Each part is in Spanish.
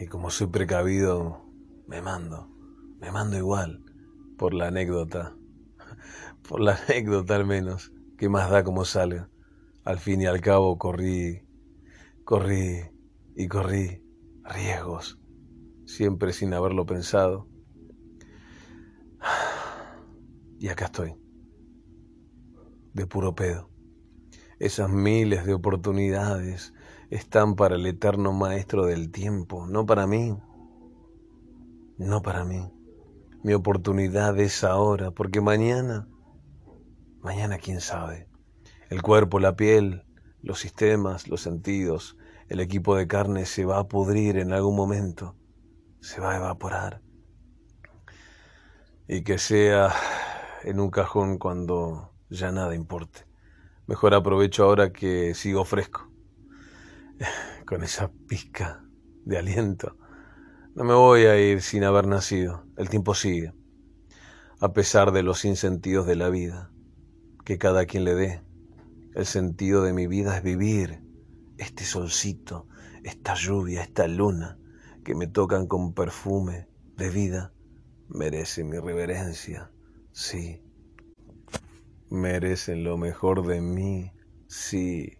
Y como soy precavido, me mando, me mando igual, por la anécdota, por la anécdota al menos, que más da como salga. Al fin y al cabo corrí, corrí y corrí riesgos, siempre sin haberlo pensado. Y acá estoy, de puro pedo. Esas miles de oportunidades están para el eterno maestro del tiempo, no para mí, no para mí. Mi oportunidad es ahora, porque mañana, mañana quién sabe. El cuerpo, la piel, los sistemas, los sentidos, el equipo de carne se va a pudrir en algún momento, se va a evaporar. Y que sea en un cajón cuando ya nada importe. Mejor aprovecho ahora que sigo fresco, con esa pizca de aliento. No me voy a ir sin haber nacido, el tiempo sigue, a pesar de los sinsentidos de la vida, que cada quien le dé. El sentido de mi vida es vivir este solcito, esta lluvia, esta luna que me tocan con perfume de vida, merece mi reverencia, sí. Merecen lo mejor de mí, sí.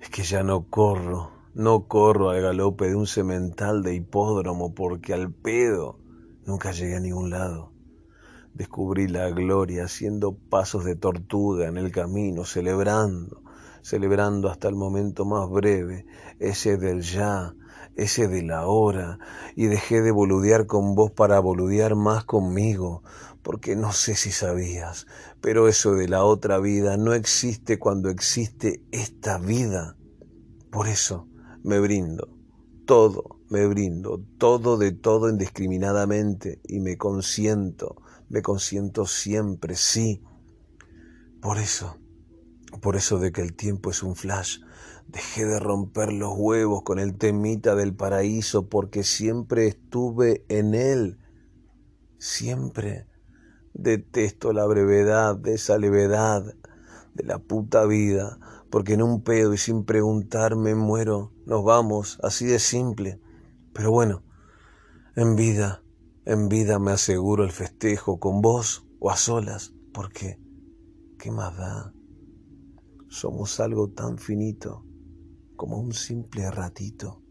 Es que ya no corro, no corro al galope de un cemental de hipódromo porque al pedo nunca llegué a ningún lado. Descubrí la gloria haciendo pasos de tortuga en el camino, celebrando, celebrando hasta el momento más breve, ese del ya, ese de la hora, y dejé de boludear con vos para boludear más conmigo, porque no sé si sabías, pero eso de la otra vida no existe cuando existe esta vida. Por eso me brindo, todo me brindo, todo de todo indiscriminadamente, y me consiento, me consiento siempre, sí. Por eso, por eso de que el tiempo es un flash, dejé de romper los huevos con el temita del paraíso, porque siempre estuve en él, siempre Detesto la brevedad de esa levedad de la puta vida, porque en un pedo y sin preguntarme muero, nos vamos, así de simple. Pero bueno, en vida, en vida me aseguro el festejo con vos o a solas, porque, ¿qué más da? Somos algo tan finito como un simple ratito.